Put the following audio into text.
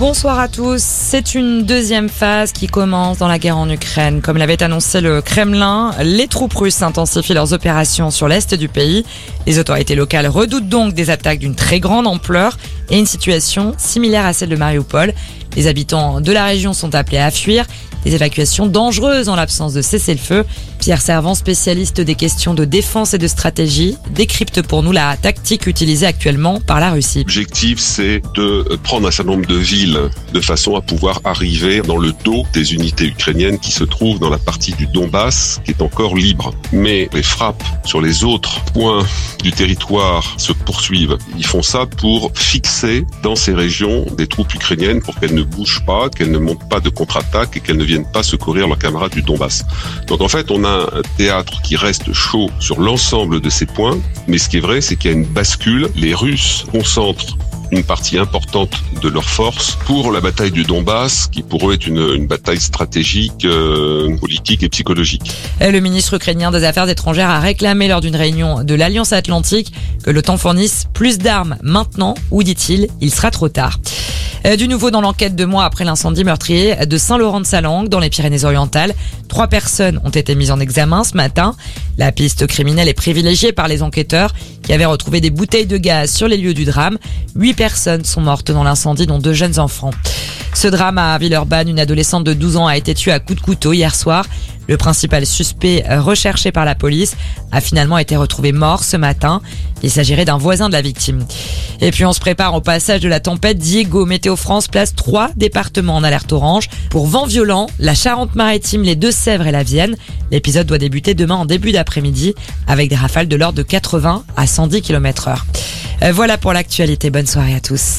Bonsoir à tous. C'est une deuxième phase qui commence dans la guerre en Ukraine. Comme l'avait annoncé le Kremlin, les troupes russes intensifient leurs opérations sur l'est du pays. Les autorités locales redoutent donc des attaques d'une très grande ampleur et une situation similaire à celle de Mariupol. Les habitants de la région sont appelés à fuir. Des évacuations dangereuses en l'absence de cessez-le-feu. Pierre Servant, spécialiste des questions de défense et de stratégie, décrypte pour nous la tactique utilisée actuellement par la Russie. L'objectif, c'est de prendre un certain nombre de villes de façon à pouvoir arriver dans le dos des unités ukrainiennes qui se trouvent dans la partie du Donbass qui est encore libre. Mais les frappes sur les autres points du territoire se poursuivent. Ils font ça pour fixer dans ces régions des troupes ukrainiennes pour qu'elles ne bougent pas, qu'elles ne montent pas de contre-attaque et qu'elles ne viennent pas secourir leurs camarades du Donbass. Donc en fait, on a un théâtre qui reste chaud sur l'ensemble de ces points, mais ce qui est vrai, c'est qu'il y a une bascule. Les Russes concentrent une partie importante de leurs forces pour la bataille du Donbass, qui pour eux est une, une bataille stratégique, euh, politique et psychologique. Le ministre ukrainien des Affaires étrangères a réclamé lors d'une réunion de l'Alliance Atlantique que l'OTAN fournisse plus d'armes maintenant, ou dit-il, il sera trop tard. Euh, du nouveau dans l'enquête de mois après l'incendie meurtrier de Saint-Laurent-de-Salangue dans les Pyrénées-Orientales. Trois personnes ont été mises en examen ce matin. La piste criminelle est privilégiée par les enquêteurs qui avaient retrouvé des bouteilles de gaz sur les lieux du drame. Huit personnes sont mortes dans l'incendie, dont deux jeunes enfants. Ce drame à Villeurbanne, une adolescente de 12 ans a été tuée à coups de couteau hier soir. Le principal suspect recherché par la police a finalement été retrouvé mort ce matin. Il s'agirait d'un voisin de la victime. Et puis on se prépare au passage de la tempête. Diego Météo France place trois départements en alerte orange pour vent violent, la Charente-Maritime, les Deux-Sèvres et la Vienne. L'épisode doit débuter demain en début d'après-midi avec des rafales de l'ordre de 80 à 110 km heure. Voilà pour l'actualité. Bonne soirée à tous.